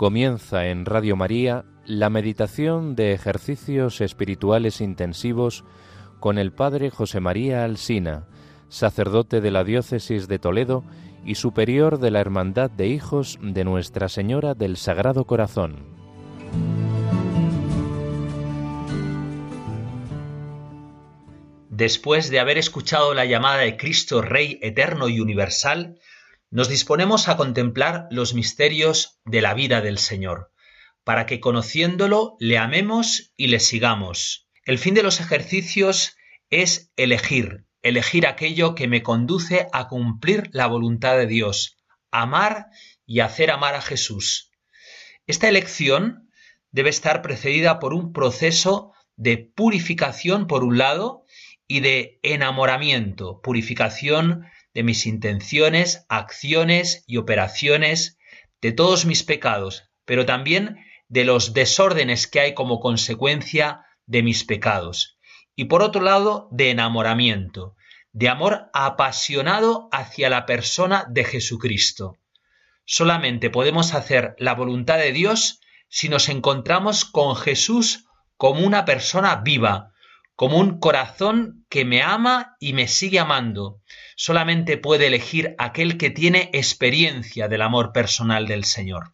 Comienza en Radio María la meditación de ejercicios espirituales intensivos con el Padre José María Alsina, sacerdote de la Diócesis de Toledo y superior de la Hermandad de Hijos de Nuestra Señora del Sagrado Corazón. Después de haber escuchado la llamada de Cristo Rey eterno y universal, nos disponemos a contemplar los misterios de la vida del Señor, para que conociéndolo le amemos y le sigamos. El fin de los ejercicios es elegir, elegir aquello que me conduce a cumplir la voluntad de Dios, amar y hacer amar a Jesús. Esta elección debe estar precedida por un proceso de purificación por un lado y de enamoramiento, purificación de mis intenciones, acciones y operaciones, de todos mis pecados, pero también de los desórdenes que hay como consecuencia de mis pecados. Y por otro lado, de enamoramiento, de amor apasionado hacia la persona de Jesucristo. Solamente podemos hacer la voluntad de Dios si nos encontramos con Jesús como una persona viva, como un corazón que me ama y me sigue amando. Solamente puede elegir aquel que tiene experiencia del amor personal del Señor.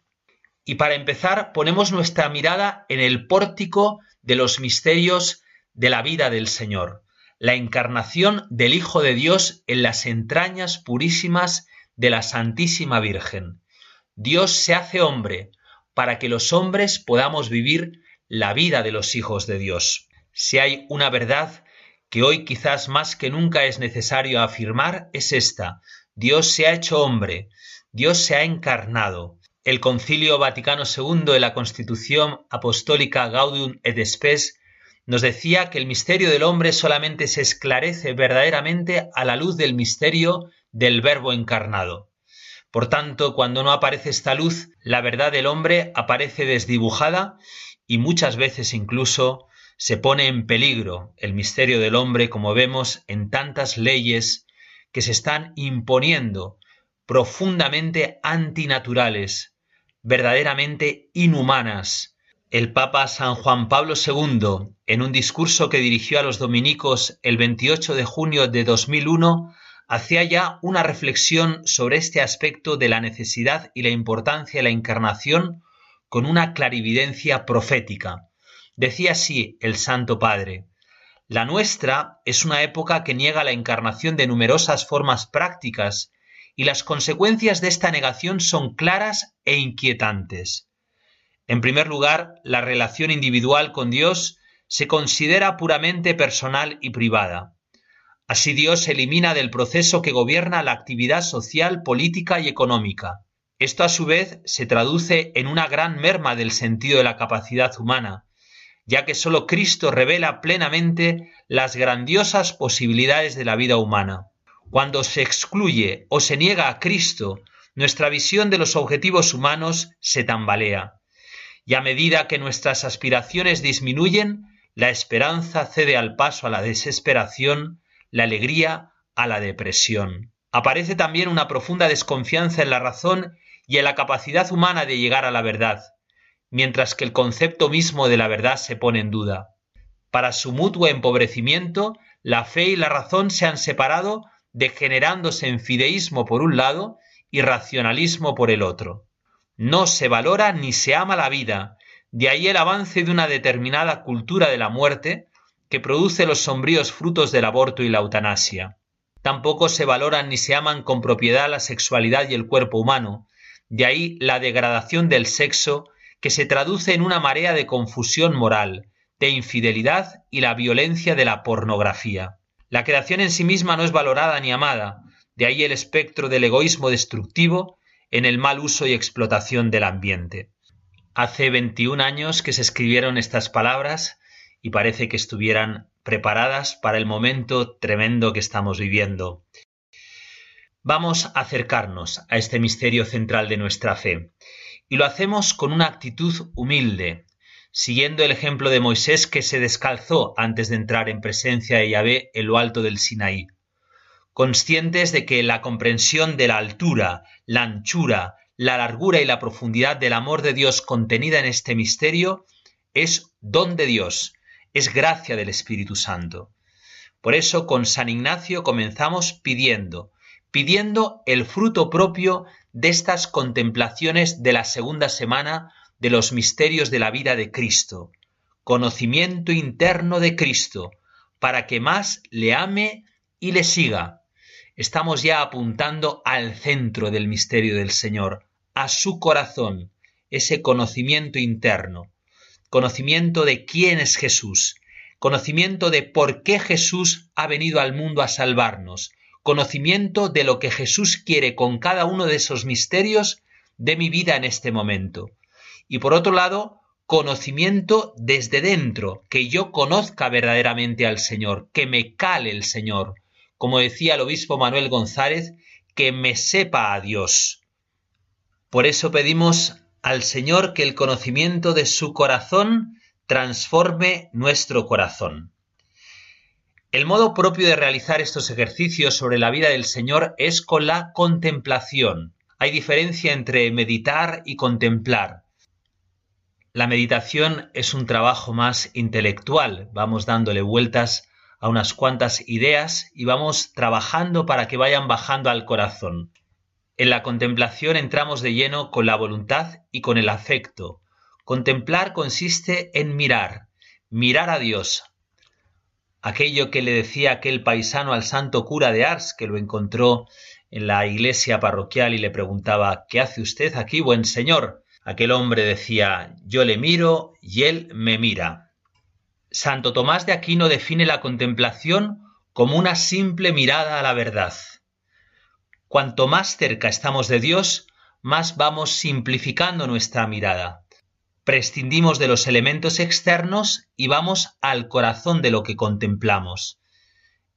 Y para empezar, ponemos nuestra mirada en el pórtico de los misterios de la vida del Señor, la encarnación del Hijo de Dios en las entrañas purísimas de la Santísima Virgen. Dios se hace hombre para que los hombres podamos vivir la vida de los hijos de Dios. Si hay una verdad que hoy quizás más que nunca es necesario afirmar, es esta. Dios se ha hecho hombre, Dios se ha encarnado. El Concilio Vaticano II de la Constitución Apostólica Gaudium et Spes nos decía que el misterio del hombre solamente se esclarece verdaderamente a la luz del misterio del Verbo encarnado. Por tanto, cuando no aparece esta luz, la verdad del hombre aparece desdibujada y muchas veces incluso se pone en peligro el misterio del hombre como vemos en tantas leyes que se están imponiendo profundamente antinaturales, verdaderamente inhumanas. El Papa San Juan Pablo II, en un discurso que dirigió a los dominicos el 28 de junio de 2001, hacía ya una reflexión sobre este aspecto de la necesidad y la importancia de la encarnación con una clarividencia profética. Decía así el Santo Padre, la nuestra es una época que niega la encarnación de numerosas formas prácticas y las consecuencias de esta negación son claras e inquietantes. En primer lugar, la relación individual con Dios se considera puramente personal y privada. Así Dios elimina del proceso que gobierna la actividad social, política y económica. Esto a su vez se traduce en una gran merma del sentido de la capacidad humana, ya que sólo Cristo revela plenamente las grandiosas posibilidades de la vida humana. Cuando se excluye o se niega a Cristo, nuestra visión de los objetivos humanos se tambalea. Y a medida que nuestras aspiraciones disminuyen, la esperanza cede al paso a la desesperación, la alegría a la depresión. Aparece también una profunda desconfianza en la razón y en la capacidad humana de llegar a la verdad mientras que el concepto mismo de la verdad se pone en duda. Para su mutuo empobrecimiento, la fe y la razón se han separado, degenerándose en fideísmo por un lado y racionalismo por el otro. No se valora ni se ama la vida, de ahí el avance de una determinada cultura de la muerte que produce los sombríos frutos del aborto y la eutanasia. Tampoco se valoran ni se aman con propiedad la sexualidad y el cuerpo humano, de ahí la degradación del sexo que se traduce en una marea de confusión moral, de infidelidad y la violencia de la pornografía. La creación en sí misma no es valorada ni amada, de ahí el espectro del egoísmo destructivo en el mal uso y explotación del ambiente. Hace 21 años que se escribieron estas palabras y parece que estuvieran preparadas para el momento tremendo que estamos viviendo. Vamos a acercarnos a este misterio central de nuestra fe y lo hacemos con una actitud humilde, siguiendo el ejemplo de Moisés que se descalzó antes de entrar en presencia de Yahvé en lo alto del Sinaí, conscientes de que la comprensión de la altura, la anchura, la largura y la profundidad del amor de Dios contenida en este misterio es don de Dios, es gracia del Espíritu Santo. Por eso con San Ignacio comenzamos pidiendo, pidiendo el fruto propio de estas contemplaciones de la segunda semana de los misterios de la vida de Cristo, conocimiento interno de Cristo, para que más le ame y le siga. Estamos ya apuntando al centro del misterio del Señor, a su corazón, ese conocimiento interno, conocimiento de quién es Jesús, conocimiento de por qué Jesús ha venido al mundo a salvarnos, conocimiento de lo que Jesús quiere con cada uno de esos misterios de mi vida en este momento. Y por otro lado, conocimiento desde dentro, que yo conozca verdaderamente al Señor, que me cale el Señor, como decía el obispo Manuel González, que me sepa a Dios. Por eso pedimos al Señor que el conocimiento de su corazón transforme nuestro corazón. El modo propio de realizar estos ejercicios sobre la vida del Señor es con la contemplación. Hay diferencia entre meditar y contemplar. La meditación es un trabajo más intelectual, vamos dándole vueltas a unas cuantas ideas y vamos trabajando para que vayan bajando al corazón. En la contemplación entramos de lleno con la voluntad y con el afecto. Contemplar consiste en mirar, mirar a Dios. Aquello que le decía aquel paisano al santo cura de Ars, que lo encontró en la iglesia parroquial y le preguntaba ¿Qué hace usted aquí, buen señor? Aquel hombre decía Yo le miro y él me mira. Santo Tomás de Aquino define la contemplación como una simple mirada a la verdad. Cuanto más cerca estamos de Dios, más vamos simplificando nuestra mirada. Prescindimos de los elementos externos y vamos al corazón de lo que contemplamos.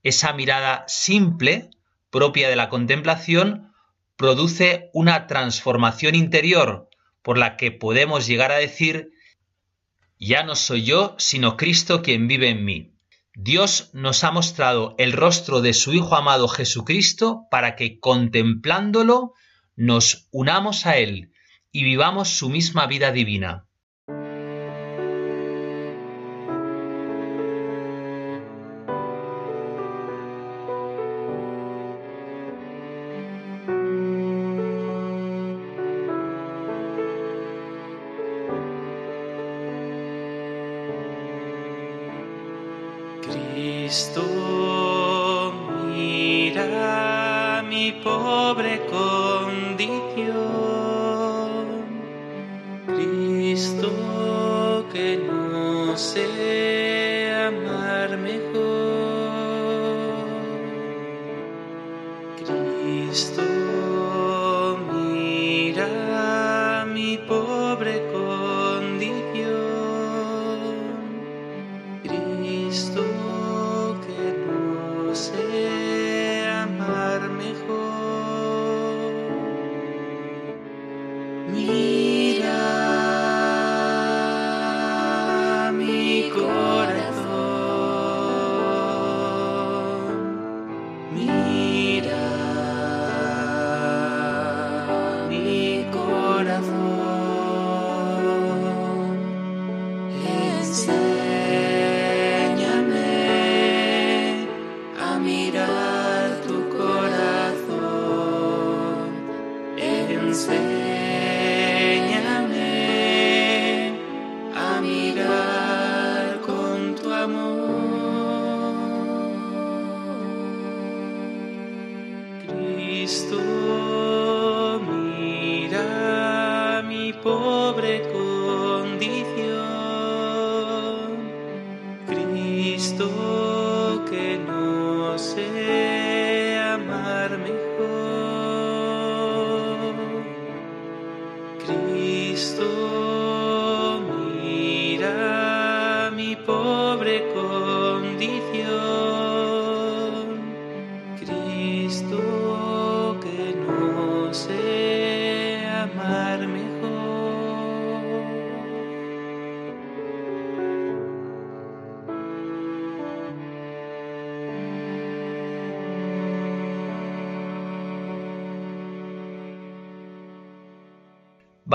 Esa mirada simple, propia de la contemplación, produce una transformación interior por la que podemos llegar a decir, ya no soy yo, sino Cristo quien vive en mí. Dios nos ha mostrado el rostro de su Hijo amado Jesucristo para que contemplándolo nos unamos a Él y vivamos su misma vida divina.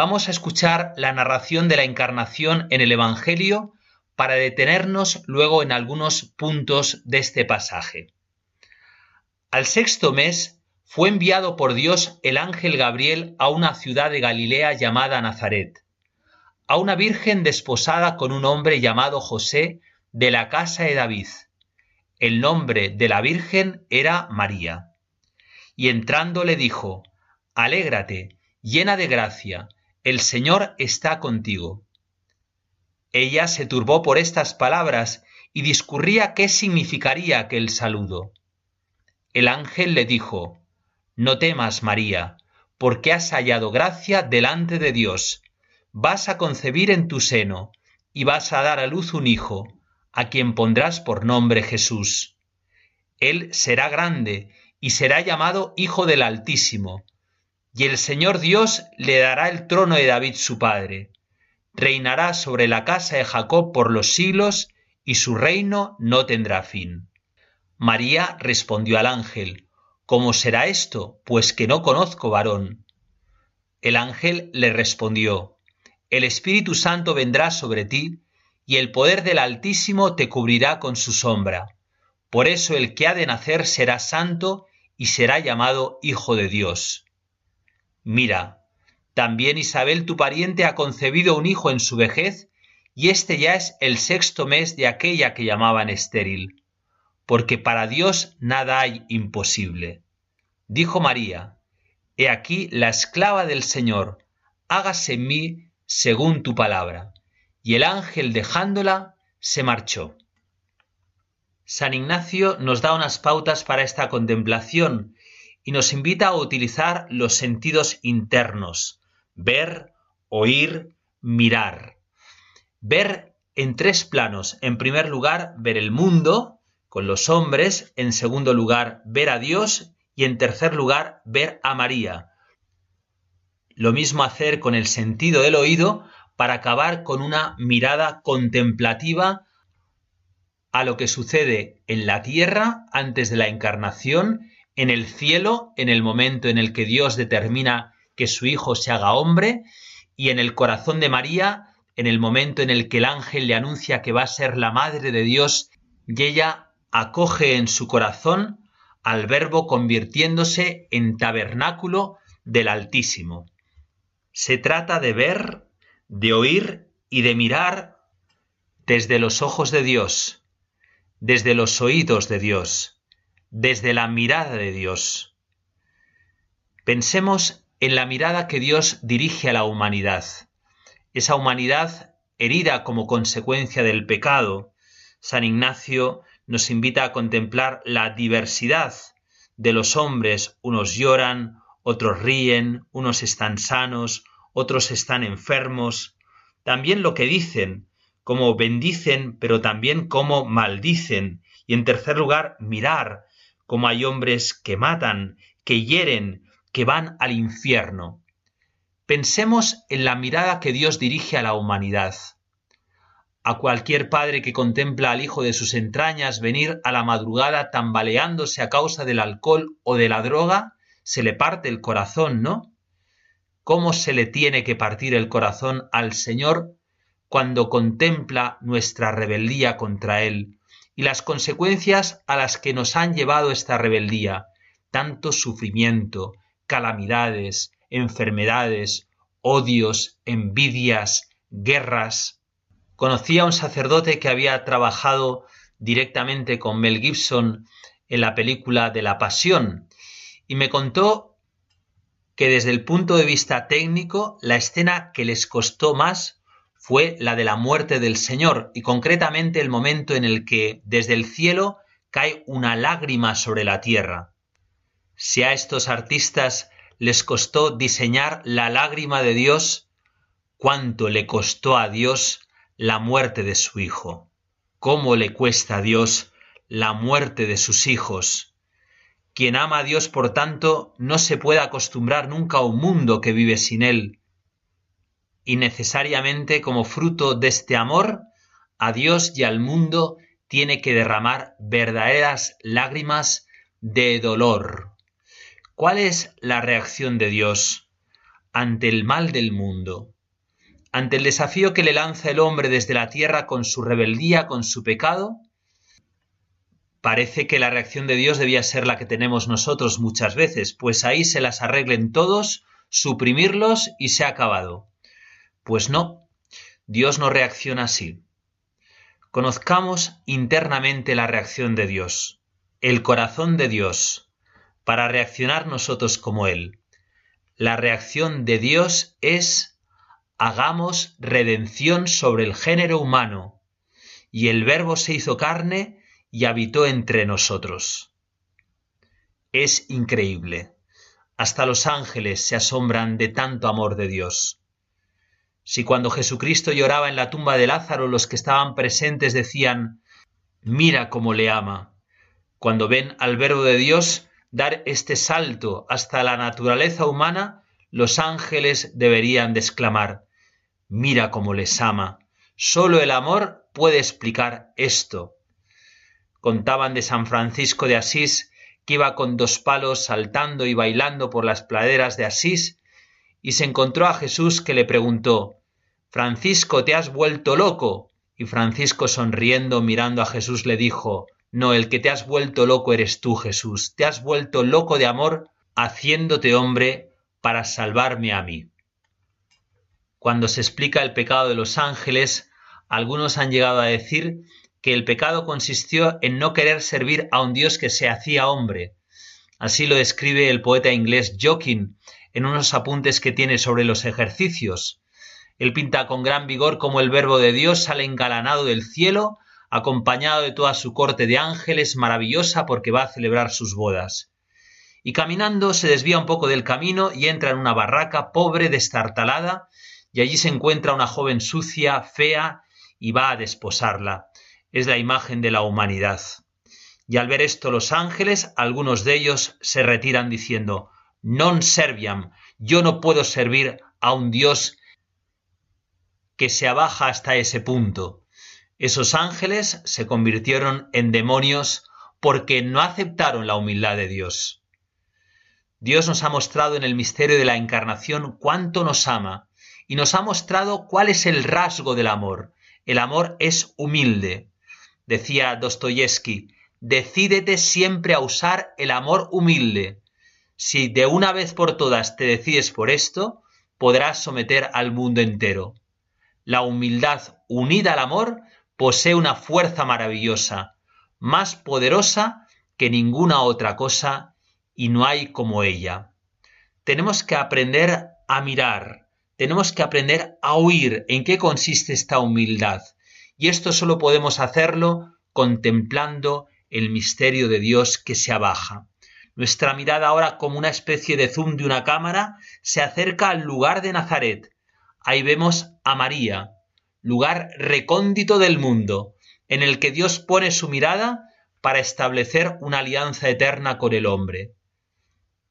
Vamos a escuchar la narración de la encarnación en el Evangelio para detenernos luego en algunos puntos de este pasaje. Al sexto mes fue enviado por Dios el ángel Gabriel a una ciudad de Galilea llamada Nazaret, a una virgen desposada con un hombre llamado José de la casa de David. El nombre de la virgen era María. Y entrando le dijo, Alégrate, llena de gracia, el Señor está contigo. Ella se turbó por estas palabras y discurría qué significaría aquel saludo. El ángel le dijo, No temas, María, porque has hallado gracia delante de Dios. Vas a concebir en tu seno, y vas a dar a luz un hijo, a quien pondrás por nombre Jesús. Él será grande, y será llamado Hijo del Altísimo y el Señor Dios le dará el trono de David su padre. Reinará sobre la casa de Jacob por los siglos, y su reino no tendrá fin. María respondió al ángel, ¿Cómo será esto? Pues que no conozco varón. El ángel le respondió, El Espíritu Santo vendrá sobre ti, y el poder del Altísimo te cubrirá con su sombra. Por eso el que ha de nacer será santo y será llamado Hijo de Dios. Mira, también Isabel tu pariente ha concebido un hijo en su vejez, y este ya es el sexto mes de aquella que llamaban estéril, porque para Dios nada hay imposible. Dijo María, He aquí la esclava del Señor, hágase en mí según tu palabra. Y el ángel dejándola, se marchó. San Ignacio nos da unas pautas para esta contemplación y nos invita a utilizar los sentidos internos, ver, oír, mirar. Ver en tres planos. En primer lugar, ver el mundo con los hombres, en segundo lugar, ver a Dios y en tercer lugar, ver a María. Lo mismo hacer con el sentido del oído para acabar con una mirada contemplativa a lo que sucede en la tierra antes de la encarnación en el cielo, en el momento en el que Dios determina que su Hijo se haga hombre, y en el corazón de María, en el momento en el que el ángel le anuncia que va a ser la Madre de Dios, y ella acoge en su corazón al Verbo convirtiéndose en tabernáculo del Altísimo. Se trata de ver, de oír y de mirar desde los ojos de Dios, desde los oídos de Dios desde la mirada de Dios. Pensemos en la mirada que Dios dirige a la humanidad, esa humanidad herida como consecuencia del pecado. San Ignacio nos invita a contemplar la diversidad de los hombres, unos lloran, otros ríen, unos están sanos, otros están enfermos, también lo que dicen, como bendicen, pero también como maldicen, y en tercer lugar, mirar como hay hombres que matan, que hieren, que van al infierno. Pensemos en la mirada que Dios dirige a la humanidad. A cualquier padre que contempla al hijo de sus entrañas venir a la madrugada tambaleándose a causa del alcohol o de la droga, se le parte el corazón, ¿no? ¿Cómo se le tiene que partir el corazón al Señor cuando contempla nuestra rebeldía contra Él, y las consecuencias a las que nos han llevado esta rebeldía, tanto sufrimiento, calamidades, enfermedades, odios, envidias, guerras. Conocí a un sacerdote que había trabajado directamente con Mel Gibson en la película de la Pasión y me contó que desde el punto de vista técnico la escena que les costó más fue la de la muerte del Señor y concretamente el momento en el que desde el cielo cae una lágrima sobre la tierra. Si a estos artistas les costó diseñar la lágrima de Dios, ¿cuánto le costó a Dios la muerte de su Hijo? ¿Cómo le cuesta a Dios la muerte de sus hijos? Quien ama a Dios, por tanto, no se puede acostumbrar nunca a un mundo que vive sin Él, y necesariamente como fruto de este amor a Dios y al mundo tiene que derramar verdaderas lágrimas de dolor. ¿Cuál es la reacción de Dios? ante el mal del mundo, ante el desafío que le lanza el hombre desde la tierra con su rebeldía, con su pecado, parece que la reacción de Dios debía ser la que tenemos nosotros muchas veces, pues ahí se las arreglen todos, suprimirlos y se ha acabado. Pues no, Dios no reacciona así. Conozcamos internamente la reacción de Dios, el corazón de Dios, para reaccionar nosotros como Él. La reacción de Dios es hagamos redención sobre el género humano, y el Verbo se hizo carne y habitó entre nosotros. Es increíble. Hasta los ángeles se asombran de tanto amor de Dios. Si cuando Jesucristo lloraba en la tumba de Lázaro los que estaban presentes decían, mira cómo le ama, cuando ven al Verbo de Dios dar este salto hasta la naturaleza humana, los ángeles deberían de exclamar, mira cómo les ama. Solo el amor puede explicar esto. Contaban de San Francisco de Asís que iba con dos palos saltando y bailando por las praderas de Asís y se encontró a Jesús que le preguntó, Francisco, ¿te has vuelto loco? Y Francisco sonriendo mirando a Jesús le dijo, No, el que te has vuelto loco eres tú, Jesús, te has vuelto loco de amor haciéndote hombre para salvarme a mí. Cuando se explica el pecado de los ángeles, algunos han llegado a decir que el pecado consistió en no querer servir a un Dios que se hacía hombre. Así lo describe el poeta inglés Jokin en unos apuntes que tiene sobre los ejercicios. Él pinta con gran vigor como el Verbo de Dios sale engalanado del cielo, acompañado de toda su corte de ángeles, maravillosa porque va a celebrar sus bodas. Y caminando se desvía un poco del camino y entra en una barraca pobre, destartalada, y allí se encuentra una joven sucia, fea, y va a desposarla. Es la imagen de la humanidad. Y al ver esto los ángeles, algunos de ellos se retiran diciendo, non serviam, yo no puedo servir a un Dios que se abaja hasta ese punto. Esos ángeles se convirtieron en demonios porque no aceptaron la humildad de Dios. Dios nos ha mostrado en el misterio de la encarnación cuánto nos ama y nos ha mostrado cuál es el rasgo del amor. El amor es humilde. Decía Dostoyevsky, decídete siempre a usar el amor humilde. Si de una vez por todas te decides por esto, podrás someter al mundo entero. La humildad unida al amor posee una fuerza maravillosa, más poderosa que ninguna otra cosa, y no hay como ella. Tenemos que aprender a mirar, tenemos que aprender a oír en qué consiste esta humildad, y esto solo podemos hacerlo contemplando el misterio de Dios que se abaja. Nuestra mirada ahora como una especie de zoom de una cámara se acerca al lugar de Nazaret. Ahí vemos a María, lugar recóndito del mundo, en el que Dios pone su mirada para establecer una alianza eterna con el hombre.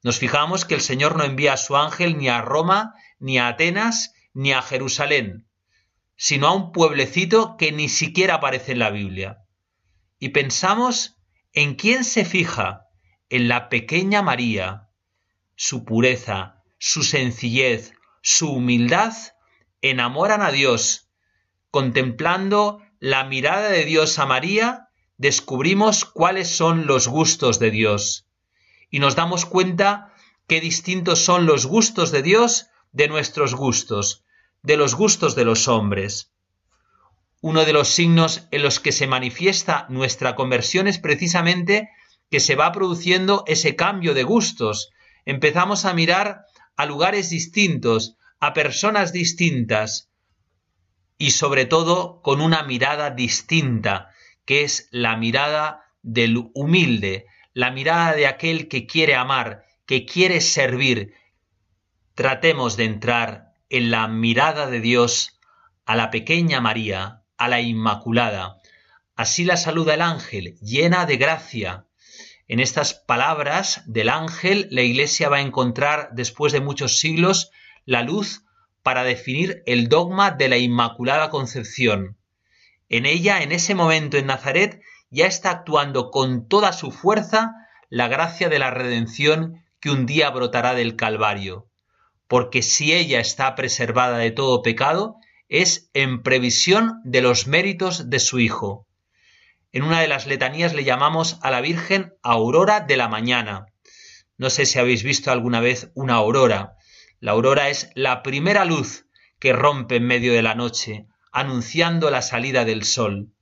Nos fijamos que el Señor no envía a su ángel ni a Roma, ni a Atenas, ni a Jerusalén, sino a un pueblecito que ni siquiera aparece en la Biblia. Y pensamos en quién se fija en la pequeña María, su pureza, su sencillez, su humildad, enamoran a Dios. Contemplando la mirada de Dios a María, descubrimos cuáles son los gustos de Dios. Y nos damos cuenta qué distintos son los gustos de Dios de nuestros gustos, de los gustos de los hombres. Uno de los signos en los que se manifiesta nuestra conversión es precisamente que se va produciendo ese cambio de gustos. Empezamos a mirar a lugares distintos, a personas distintas y sobre todo con una mirada distinta, que es la mirada del humilde, la mirada de aquel que quiere amar, que quiere servir. Tratemos de entrar en la mirada de Dios a la pequeña María, a la Inmaculada. Así la saluda el ángel, llena de gracia, en estas palabras del ángel, la Iglesia va a encontrar, después de muchos siglos, la luz para definir el dogma de la Inmaculada Concepción. En ella, en ese momento en Nazaret, ya está actuando con toda su fuerza la gracia de la redención que un día brotará del Calvario. porque si ella está preservada de todo pecado, es en previsión de los méritos de su Hijo. En una de las letanías le llamamos a la Virgen aurora de la mañana. No sé si habéis visto alguna vez una aurora. La aurora es la primera luz que rompe en medio de la noche, anunciando la salida del sol.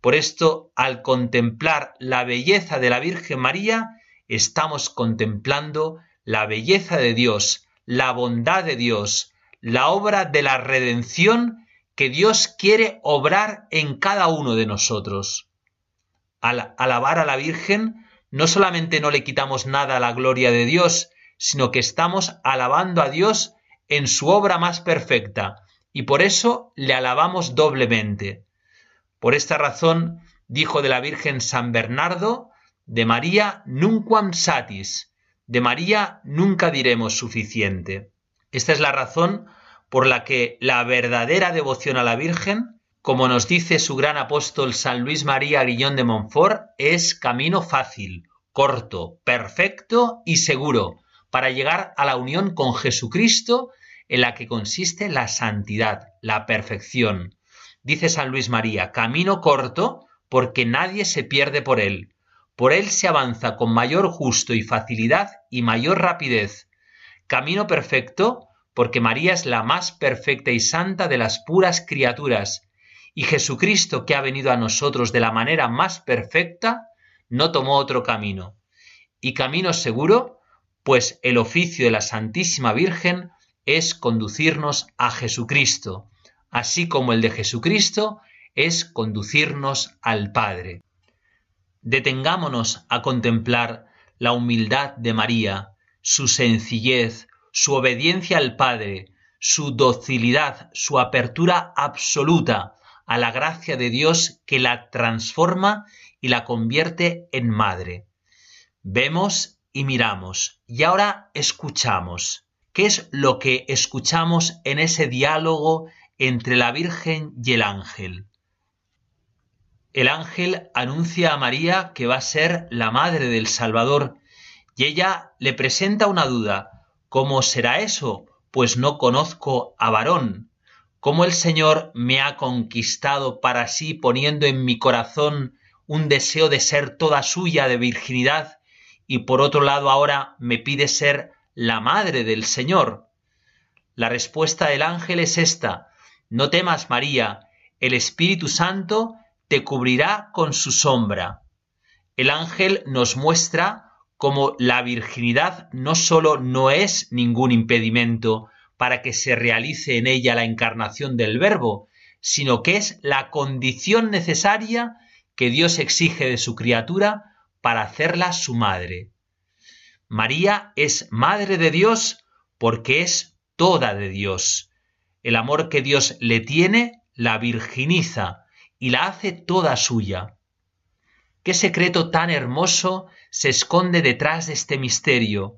Por esto, al contemplar la belleza de la Virgen María, estamos contemplando la belleza de Dios, la bondad de Dios, la obra de la redención que Dios quiere obrar en cada uno de nosotros. Al alabar a la Virgen, no solamente no le quitamos nada a la gloria de Dios, sino que estamos alabando a Dios en su obra más perfecta, y por eso le alabamos doblemente. Por esta razón dijo de la Virgen San Bernardo, de María nunquam satis, de María nunca diremos suficiente. Esta es la razón por la que la verdadera devoción a la Virgen, como nos dice su gran apóstol San Luis María Guillón de Montfort, es camino fácil, corto, perfecto y seguro para llegar a la unión con Jesucristo en la que consiste la santidad, la perfección. Dice San Luis María, camino corto porque nadie se pierde por él. Por él se avanza con mayor justo y facilidad y mayor rapidez. Camino perfecto porque María es la más perfecta y santa de las puras criaturas, y Jesucristo que ha venido a nosotros de la manera más perfecta, no tomó otro camino. Y camino seguro, pues el oficio de la Santísima Virgen es conducirnos a Jesucristo, así como el de Jesucristo es conducirnos al Padre. Detengámonos a contemplar la humildad de María, su sencillez, su obediencia al Padre, su docilidad, su apertura absoluta a la gracia de Dios que la transforma y la convierte en madre. Vemos y miramos y ahora escuchamos. ¿Qué es lo que escuchamos en ese diálogo entre la Virgen y el ángel? El ángel anuncia a María que va a ser la madre del Salvador y ella le presenta una duda. ¿Cómo será eso? Pues no conozco a varón. ¿Cómo el Señor me ha conquistado para sí poniendo en mi corazón un deseo de ser toda suya de virginidad y por otro lado ahora me pide ser la madre del Señor? La respuesta del ángel es esta, no temas María, el Espíritu Santo te cubrirá con su sombra. El ángel nos muestra cómo la virginidad no sólo no es ningún impedimento para que se realice en ella la encarnación del Verbo, sino que es la condición necesaria que Dios exige de su criatura para hacerla su madre. María es madre de Dios porque es toda de Dios. El amor que Dios le tiene la virginiza y la hace toda suya. ¿Qué secreto tan hermoso se esconde detrás de este misterio?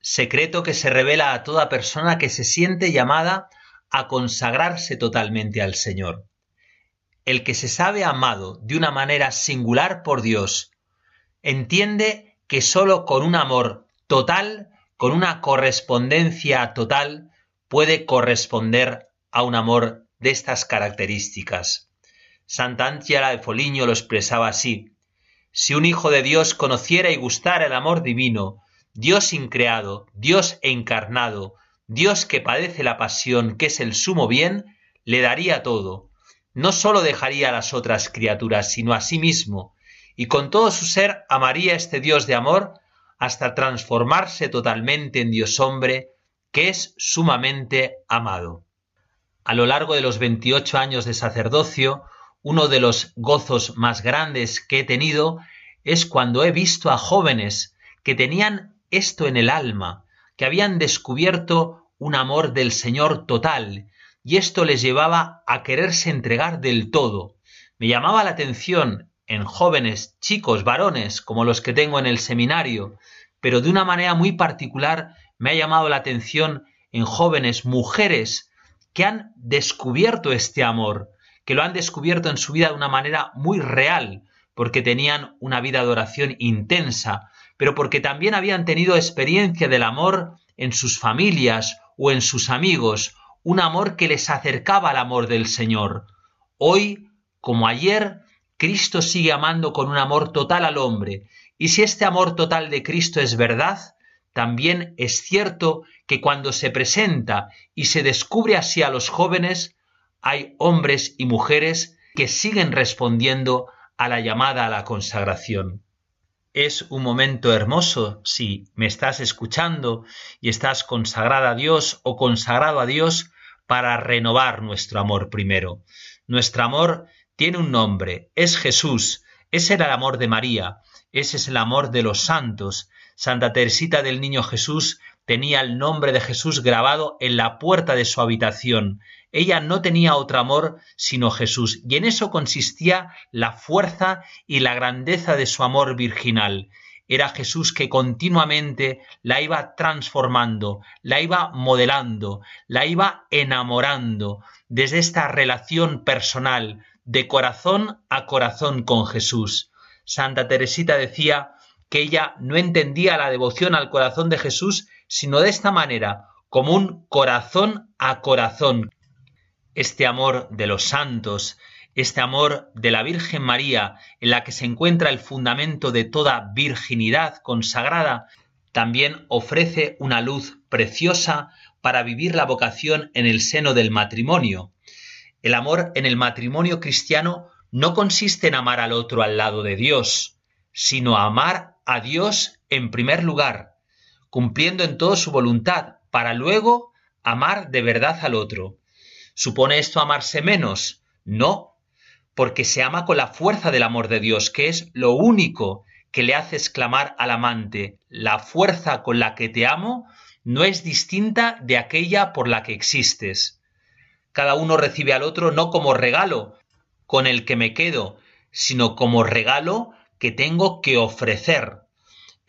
Secreto que se revela a toda persona que se siente llamada a consagrarse totalmente al Señor. El que se sabe amado de una manera singular por Dios, entiende que sólo con un amor total, con una correspondencia total, puede corresponder a un amor de estas características. Santa Antiara de Foliño lo expresaba así. Si un hijo de Dios conociera y gustara el amor divino, Dios increado, Dios encarnado, Dios que padece la pasión, que es el sumo bien, le daría todo. No sólo dejaría a las otras criaturas, sino a sí mismo, y con todo su ser amaría este Dios de amor hasta transformarse totalmente en Dios hombre, que es sumamente amado. A lo largo de los 28 años de sacerdocio, uno de los gozos más grandes que he tenido es cuando he visto a jóvenes que tenían esto en el alma, que habían descubierto un amor del Señor total, y esto les llevaba a quererse entregar del todo. Me llamaba la atención en jóvenes, chicos, varones, como los que tengo en el seminario, pero de una manera muy particular me ha llamado la atención en jóvenes, mujeres, que han descubierto este amor, que lo han descubierto en su vida de una manera muy real, porque tenían una vida de oración intensa, pero porque también habían tenido experiencia del amor en sus familias o en sus amigos, un amor que les acercaba al amor del Señor. Hoy, como ayer, Cristo sigue amando con un amor total al hombre, y si este amor total de Cristo es verdad, también es cierto que cuando se presenta y se descubre así a los jóvenes, hay hombres y mujeres que siguen respondiendo a la llamada a la consagración. Es un momento hermoso si me estás escuchando y estás consagrada a Dios o consagrado a Dios para renovar nuestro amor primero. Nuestro amor tiene un nombre, es Jesús. Ese era el amor de María, ese es el amor de los santos. Santa Teresita del Niño Jesús tenía el nombre de Jesús grabado en la puerta de su habitación. Ella no tenía otro amor sino Jesús, y en eso consistía la fuerza y la grandeza de su amor virginal. Era Jesús que continuamente la iba transformando, la iba modelando, la iba enamorando desde esta relación personal de corazón a corazón con Jesús. Santa Teresita decía que ella no entendía la devoción al corazón de Jesús sino de esta manera, como un corazón a corazón. Este amor de los santos, este amor de la Virgen María, en la que se encuentra el fundamento de toda virginidad consagrada, también ofrece una luz preciosa para vivir la vocación en el seno del matrimonio. El amor en el matrimonio cristiano no consiste en amar al otro al lado de Dios, sino amar a Dios en primer lugar, cumpliendo en todo su voluntad, para luego amar de verdad al otro. ¿Supone esto amarse menos? No, porque se ama con la fuerza del amor de Dios, que es lo único que le hace exclamar al amante, la fuerza con la que te amo no es distinta de aquella por la que existes. Cada uno recibe al otro no como regalo con el que me quedo, sino como regalo que tengo que ofrecer.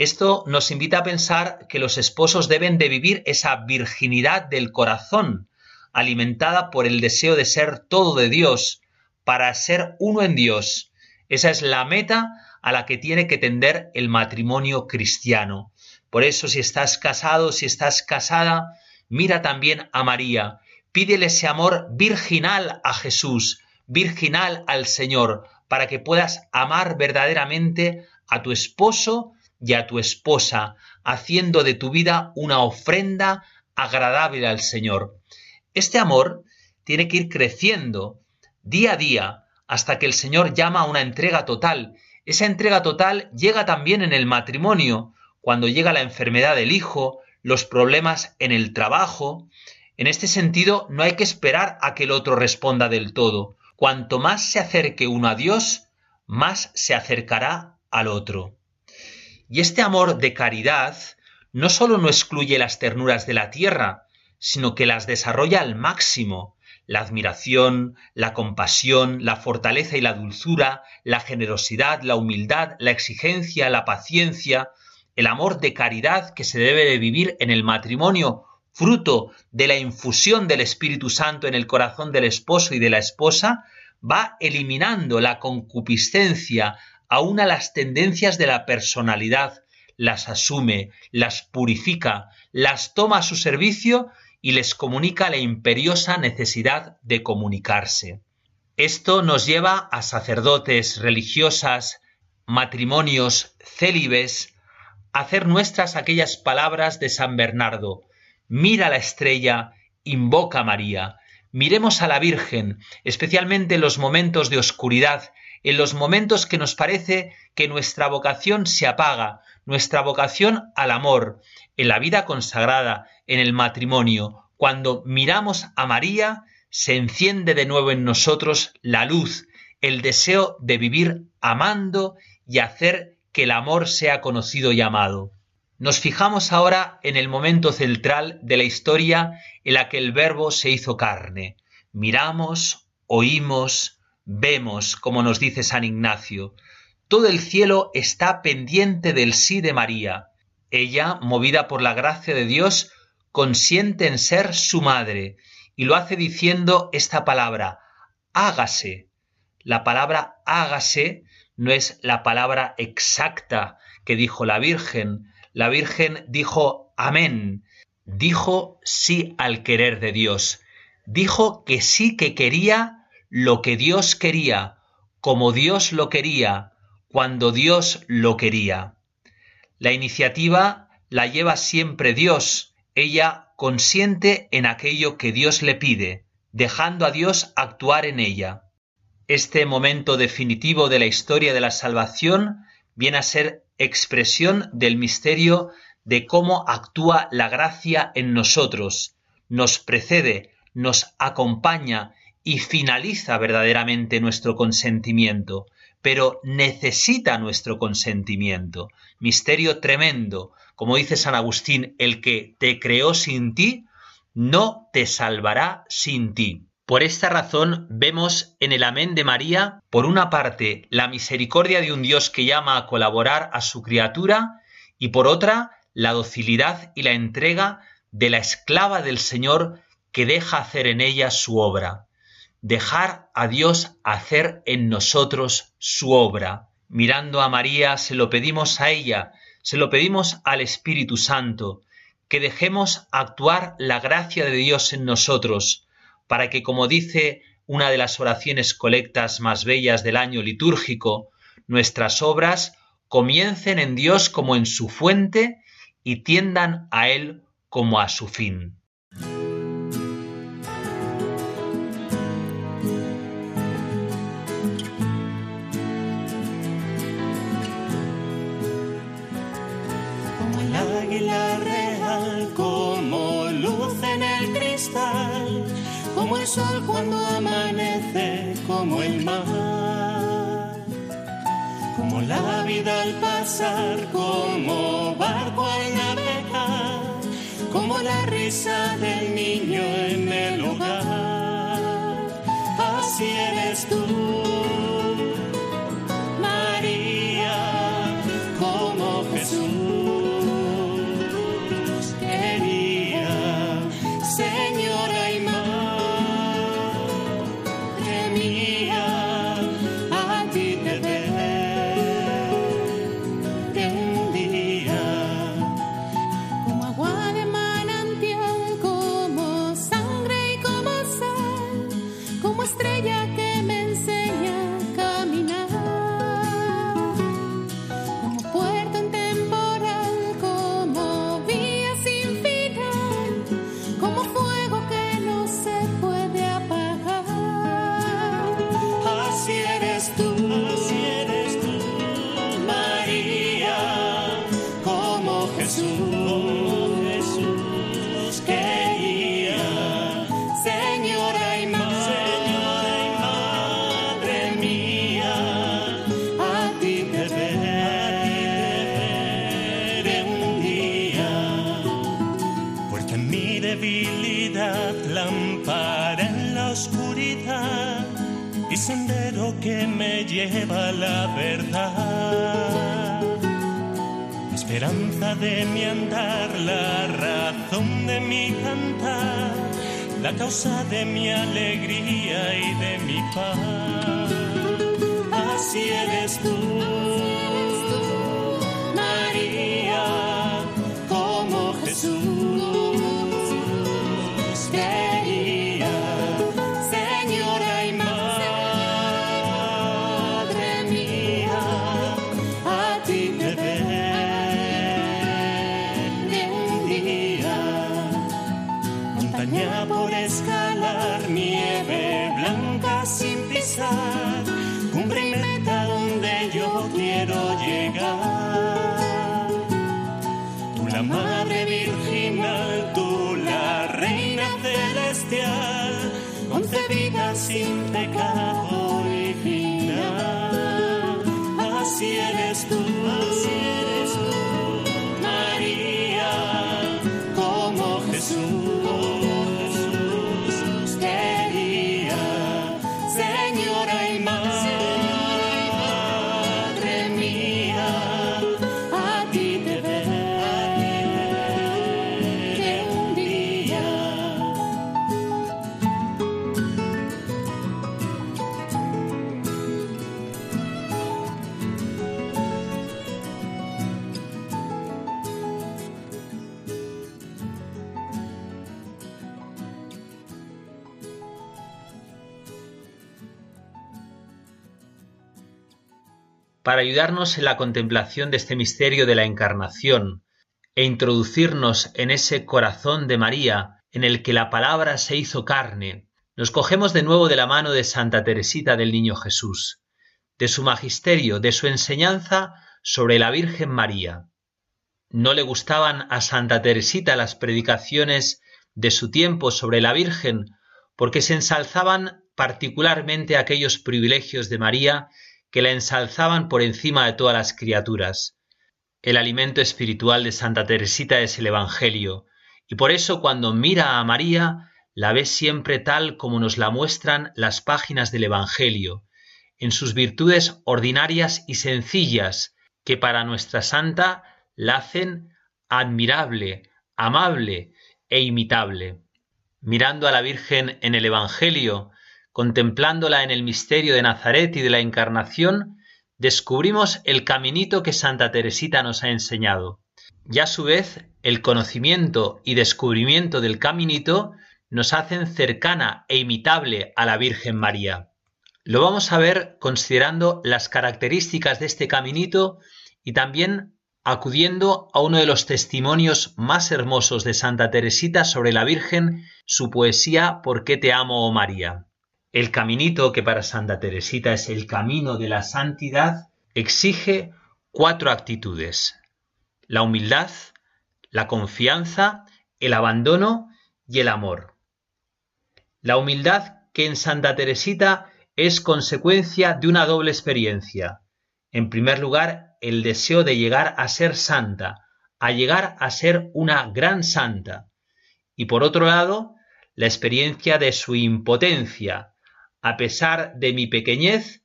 Esto nos invita a pensar que los esposos deben de vivir esa virginidad del corazón, alimentada por el deseo de ser todo de Dios, para ser uno en Dios. Esa es la meta a la que tiene que tender el matrimonio cristiano. Por eso, si estás casado, si estás casada, mira también a María, pídele ese amor virginal a Jesús, virginal al Señor, para que puedas amar verdaderamente a tu esposo y a tu esposa, haciendo de tu vida una ofrenda agradable al Señor. Este amor tiene que ir creciendo día a día hasta que el Señor llama a una entrega total. Esa entrega total llega también en el matrimonio, cuando llega la enfermedad del hijo, los problemas en el trabajo. En este sentido, no hay que esperar a que el otro responda del todo. Cuanto más se acerque uno a Dios, más se acercará al otro. Y este amor de caridad no sólo no excluye las ternuras de la tierra, sino que las desarrolla al máximo. La admiración, la compasión, la fortaleza y la dulzura, la generosidad, la humildad, la exigencia, la paciencia, el amor de caridad que se debe de vivir en el matrimonio, fruto de la infusión del Espíritu Santo en el corazón del esposo y de la esposa, va eliminando la concupiscencia, aún a las tendencias de la personalidad, las asume, las purifica, las toma a su servicio y les comunica la imperiosa necesidad de comunicarse. Esto nos lleva a sacerdotes, religiosas, matrimonios, célibes, a hacer nuestras aquellas palabras de San Bernardo. Mira la estrella, invoca a María. Miremos a la Virgen, especialmente en los momentos de oscuridad en los momentos que nos parece que nuestra vocación se apaga, nuestra vocación al amor, en la vida consagrada, en el matrimonio, cuando miramos a María, se enciende de nuevo en nosotros la luz, el deseo de vivir amando y hacer que el amor sea conocido y amado. Nos fijamos ahora en el momento central de la historia en la que el verbo se hizo carne. Miramos, oímos, Vemos, como nos dice San Ignacio, todo el cielo está pendiente del sí de María. Ella, movida por la gracia de Dios, consiente en ser su madre y lo hace diciendo esta palabra, hágase. La palabra hágase no es la palabra exacta que dijo la Virgen. La Virgen dijo amén. dijo sí al querer de Dios. Dijo que sí que quería lo que Dios quería, como Dios lo quería, cuando Dios lo quería. La iniciativa la lleva siempre Dios. Ella consiente en aquello que Dios le pide, dejando a Dios actuar en ella. Este momento definitivo de la historia de la salvación viene a ser expresión del misterio de cómo actúa la gracia en nosotros, nos precede, nos acompaña y finaliza verdaderamente nuestro consentimiento, pero necesita nuestro consentimiento. Misterio tremendo, como dice San Agustín, el que te creó sin ti, no te salvará sin ti. Por esta razón vemos en el Amén de María, por una parte, la misericordia de un Dios que llama a colaborar a su criatura y por otra, la docilidad y la entrega de la esclava del Señor que deja hacer en ella su obra. Dejar a Dios hacer en nosotros su obra. Mirando a María, se lo pedimos a ella, se lo pedimos al Espíritu Santo, que dejemos actuar la gracia de Dios en nosotros, para que, como dice una de las oraciones colectas más bellas del año litúrgico, nuestras obras comiencen en Dios como en su fuente y tiendan a Él como a su fin. Águila real, como luz en el cristal como el sol cuando amanece, como el mar, como la vida al pasar, como barco al navegar, como la risa del niño en el hogar. Así eres tú. De mi alegría para ayudarnos en la contemplación de este misterio de la Encarnación e introducirnos en ese corazón de María en el que la palabra se hizo carne, nos cogemos de nuevo de la mano de Santa Teresita del Niño Jesús, de su magisterio, de su enseñanza sobre la Virgen María. No le gustaban a Santa Teresita las predicaciones de su tiempo sobre la Virgen, porque se ensalzaban particularmente aquellos privilegios de María que la ensalzaban por encima de todas las criaturas. El alimento espiritual de Santa Teresita es el Evangelio, y por eso cuando mira a María, la ve siempre tal como nos la muestran las páginas del Evangelio, en sus virtudes ordinarias y sencillas, que para nuestra santa la hacen admirable, amable e imitable. Mirando a la Virgen en el Evangelio, contemplándola en el misterio de Nazaret y de la Encarnación, descubrimos el caminito que Santa Teresita nos ha enseñado. Y a su vez, el conocimiento y descubrimiento del caminito nos hacen cercana e imitable a la Virgen María. Lo vamos a ver considerando las características de este caminito y también acudiendo a uno de los testimonios más hermosos de Santa Teresita sobre la Virgen, su poesía ¿Por qué te amo, oh María? El caminito, que para Santa Teresita es el camino de la santidad, exige cuatro actitudes. La humildad, la confianza, el abandono y el amor. La humildad que en Santa Teresita es consecuencia de una doble experiencia. En primer lugar, el deseo de llegar a ser santa, a llegar a ser una gran santa. Y por otro lado, la experiencia de su impotencia, a pesar de mi pequeñez,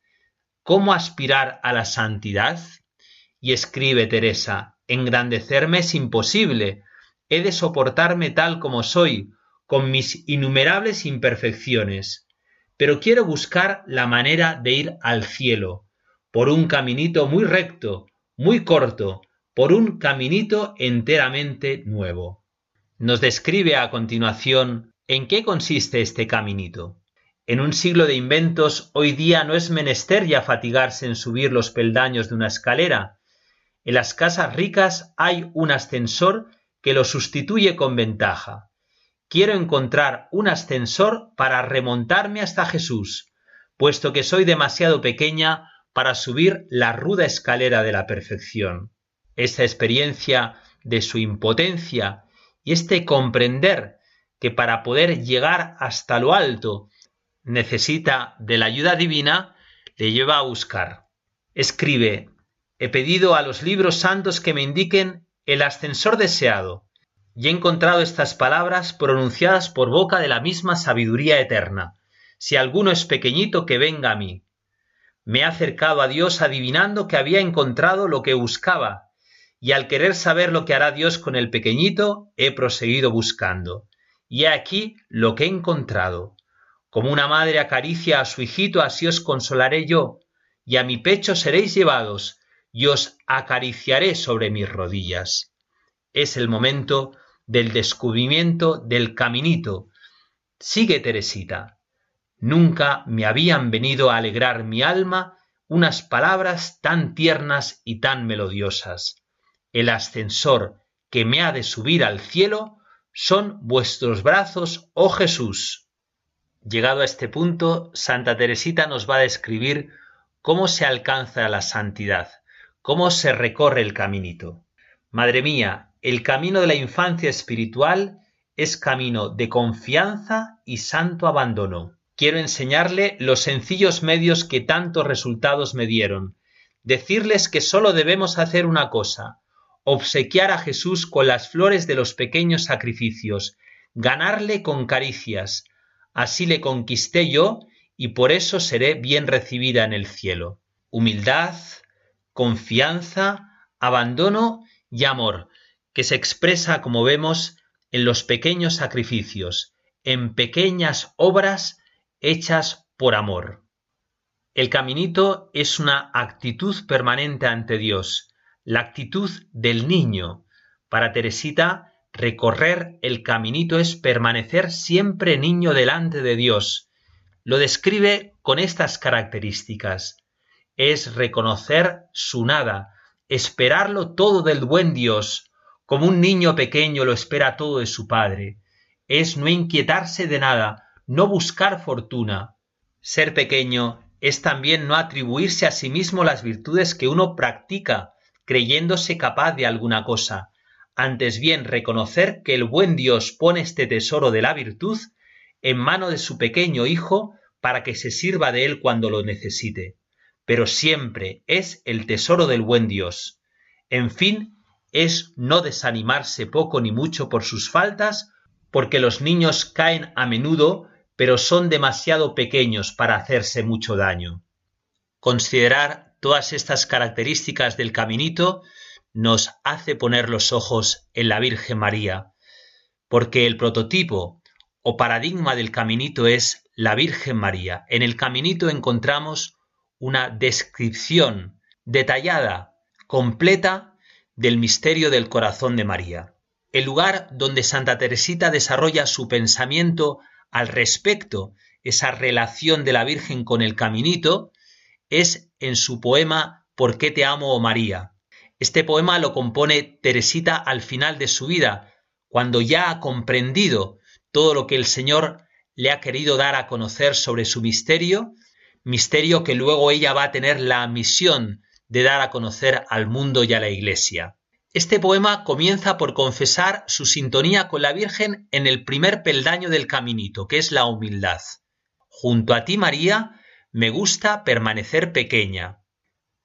¿cómo aspirar a la santidad? Y escribe Teresa, engrandecerme es imposible, he de soportarme tal como soy, con mis innumerables imperfecciones, pero quiero buscar la manera de ir al cielo, por un caminito muy recto, muy corto, por un caminito enteramente nuevo. Nos describe a continuación en qué consiste este caminito. En un siglo de inventos, hoy día no es menester ya fatigarse en subir los peldaños de una escalera. En las casas ricas hay un ascensor que lo sustituye con ventaja. Quiero encontrar un ascensor para remontarme hasta Jesús, puesto que soy demasiado pequeña para subir la ruda escalera de la perfección. Esta experiencia de su impotencia y este comprender que para poder llegar hasta lo alto necesita de la ayuda divina, le lleva a buscar. Escribe, he pedido a los libros santos que me indiquen el ascensor deseado, y he encontrado estas palabras pronunciadas por boca de la misma sabiduría eterna. Si alguno es pequeñito, que venga a mí. Me he acercado a Dios adivinando que había encontrado lo que buscaba, y al querer saber lo que hará Dios con el pequeñito, he proseguido buscando. Y he aquí lo que he encontrado. Como una madre acaricia a su hijito, así os consolaré yo, y a mi pecho seréis llevados, y os acariciaré sobre mis rodillas. Es el momento del descubrimiento del caminito. Sigue Teresita. Nunca me habían venido a alegrar mi alma unas palabras tan tiernas y tan melodiosas. El ascensor que me ha de subir al cielo son vuestros brazos, oh Jesús. Llegado a este punto, Santa Teresita nos va a describir cómo se alcanza la santidad, cómo se recorre el caminito. Madre mía, el camino de la infancia espiritual es camino de confianza y santo abandono. Quiero enseñarle los sencillos medios que tantos resultados me dieron. Decirles que sólo debemos hacer una cosa, obsequiar a Jesús con las flores de los pequeños sacrificios, ganarle con caricias, Así le conquisté yo y por eso seré bien recibida en el cielo. Humildad, confianza, abandono y amor, que se expresa, como vemos, en los pequeños sacrificios, en pequeñas obras hechas por amor. El caminito es una actitud permanente ante Dios, la actitud del niño. Para Teresita, Recorrer el caminito es permanecer siempre niño delante de Dios. Lo describe con estas características. es reconocer su nada, esperarlo todo del buen Dios, como un niño pequeño lo espera todo de su padre. Es no inquietarse de nada, no buscar fortuna. Ser pequeño es también no atribuirse a sí mismo las virtudes que uno practica, creyéndose capaz de alguna cosa, antes bien reconocer que el buen Dios pone este tesoro de la virtud en mano de su pequeño hijo para que se sirva de él cuando lo necesite. Pero siempre es el tesoro del buen Dios. En fin, es no desanimarse poco ni mucho por sus faltas, porque los niños caen a menudo, pero son demasiado pequeños para hacerse mucho daño. Considerar todas estas características del caminito nos hace poner los ojos en la Virgen María, porque el prototipo o paradigma del caminito es la Virgen María. En el caminito encontramos una descripción detallada, completa, del misterio del corazón de María. El lugar donde Santa Teresita desarrolla su pensamiento al respecto, esa relación de la Virgen con el caminito, es en su poema ¿Por qué te amo, oh María? Este poema lo compone Teresita al final de su vida, cuando ya ha comprendido todo lo que el Señor le ha querido dar a conocer sobre su misterio, misterio que luego ella va a tener la misión de dar a conocer al mundo y a la Iglesia. Este poema comienza por confesar su sintonía con la Virgen en el primer peldaño del caminito, que es la humildad. Junto a ti, María, me gusta permanecer pequeña.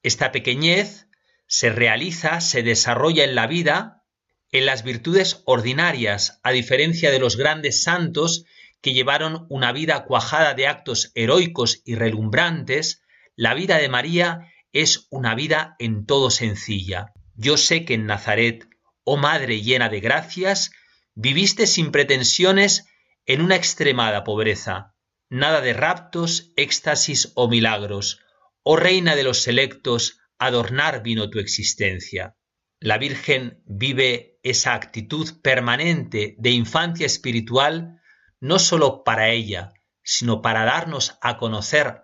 Esta pequeñez se realiza, se desarrolla en la vida en las virtudes ordinarias, a diferencia de los grandes santos que llevaron una vida cuajada de actos heroicos y relumbrantes, la vida de María es una vida en todo sencilla. Yo sé que en Nazaret, oh Madre llena de gracias, viviste sin pretensiones en una extremada pobreza, nada de raptos, éxtasis o milagros. Oh Reina de los selectos, adornar vino tu existencia. La Virgen vive esa actitud permanente de infancia espiritual no sólo para ella, sino para darnos a conocer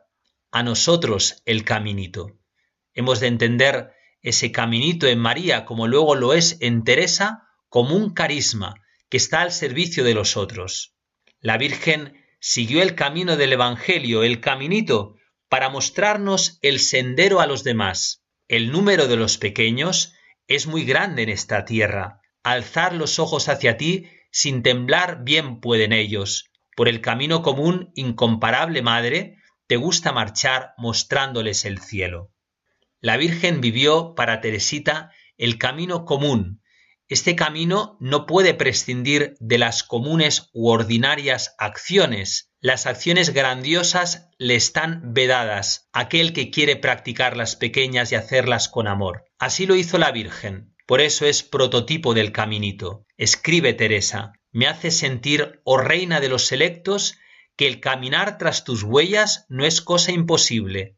a nosotros el caminito. Hemos de entender ese caminito en María como luego lo es en Teresa como un carisma que está al servicio de los otros. La Virgen siguió el camino del Evangelio, el caminito, para mostrarnos el sendero a los demás. El número de los pequeños es muy grande en esta tierra, alzar los ojos hacia ti sin temblar bien pueden ellos. Por el camino común, incomparable Madre, te gusta marchar mostrándoles el cielo. La Virgen vivió para Teresita el camino común. Este camino no puede prescindir de las comunes u ordinarias acciones. Las acciones grandiosas le están vedadas a aquel que quiere practicar las pequeñas y hacerlas con amor. Así lo hizo la Virgen. Por eso es prototipo del caminito. Escribe Teresa, me hace sentir, oh reina de los selectos, que el caminar tras tus huellas no es cosa imposible.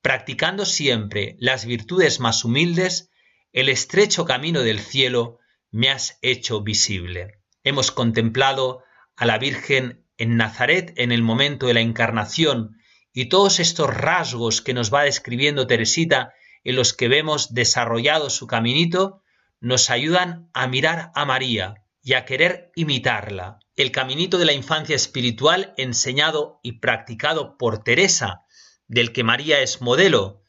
Practicando siempre las virtudes más humildes, el estrecho camino del cielo me has hecho visible. Hemos contemplado a la Virgen en Nazaret en el momento de la encarnación y todos estos rasgos que nos va describiendo Teresita en los que vemos desarrollado su caminito nos ayudan a mirar a María y a querer imitarla. El caminito de la infancia espiritual enseñado y practicado por Teresa, del que María es modelo,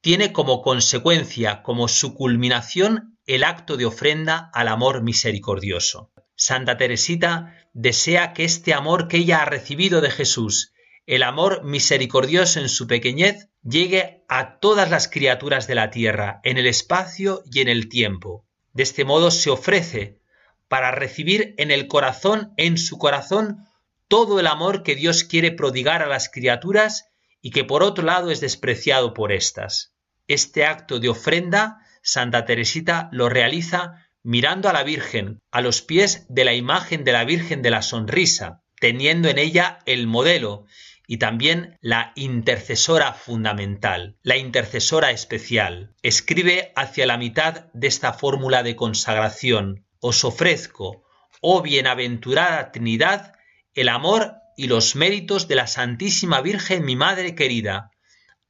tiene como consecuencia, como su culminación, el acto de ofrenda al amor misericordioso. Santa Teresita desea que este amor que ella ha recibido de Jesús, el amor misericordioso en su pequeñez, llegue a todas las criaturas de la tierra, en el espacio y en el tiempo. De este modo se ofrece para recibir en el corazón, en su corazón, todo el amor que Dios quiere prodigar a las criaturas y que por otro lado es despreciado por éstas. Este acto de ofrenda, Santa Teresita lo realiza mirando a la Virgen, a los pies de la imagen de la Virgen de la Sonrisa, teniendo en ella el modelo y también la intercesora fundamental, la intercesora especial. Escribe hacia la mitad de esta fórmula de consagración. Os ofrezco, oh bienaventurada Trinidad, el amor y los méritos de la Santísima Virgen mi Madre querida,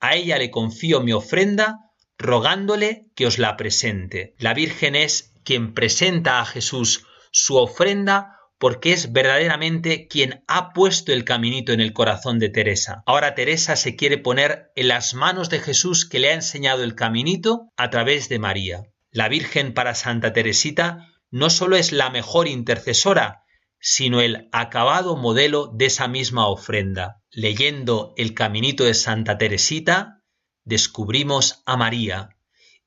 A ella le confío mi ofrenda, rogándole que os la presente. La Virgen es quien presenta a Jesús su ofrenda porque es verdaderamente quien ha puesto el caminito en el corazón de Teresa. Ahora Teresa se quiere poner en las manos de Jesús que le ha enseñado el caminito a través de María. La Virgen para Santa Teresita no solo es la mejor intercesora, sino el acabado modelo de esa misma ofrenda. Leyendo el caminito de Santa Teresita, descubrimos a María,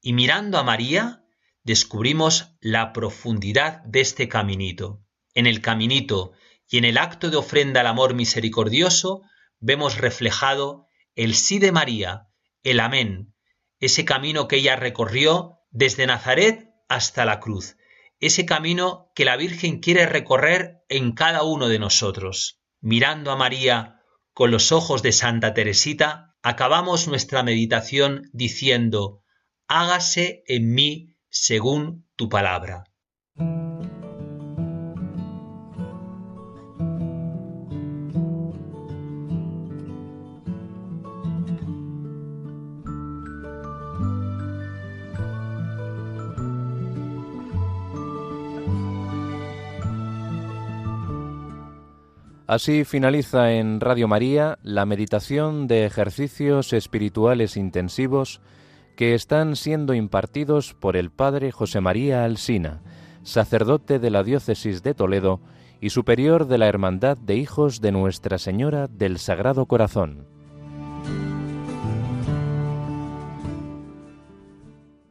y mirando a María, descubrimos la profundidad de este caminito. En el caminito y en el acto de ofrenda al amor misericordioso vemos reflejado el sí de María, el amén, ese camino que ella recorrió desde Nazaret hasta la cruz, ese camino que la Virgen quiere recorrer en cada uno de nosotros. Mirando a María con los ojos de Santa Teresita, acabamos nuestra meditación diciendo, hágase en mí según tu palabra. Así finaliza en Radio María la meditación de ejercicios espirituales intensivos que están siendo impartidos por el Padre José María Alsina, sacerdote de la Diócesis de Toledo y superior de la Hermandad de Hijos de Nuestra Señora del Sagrado Corazón.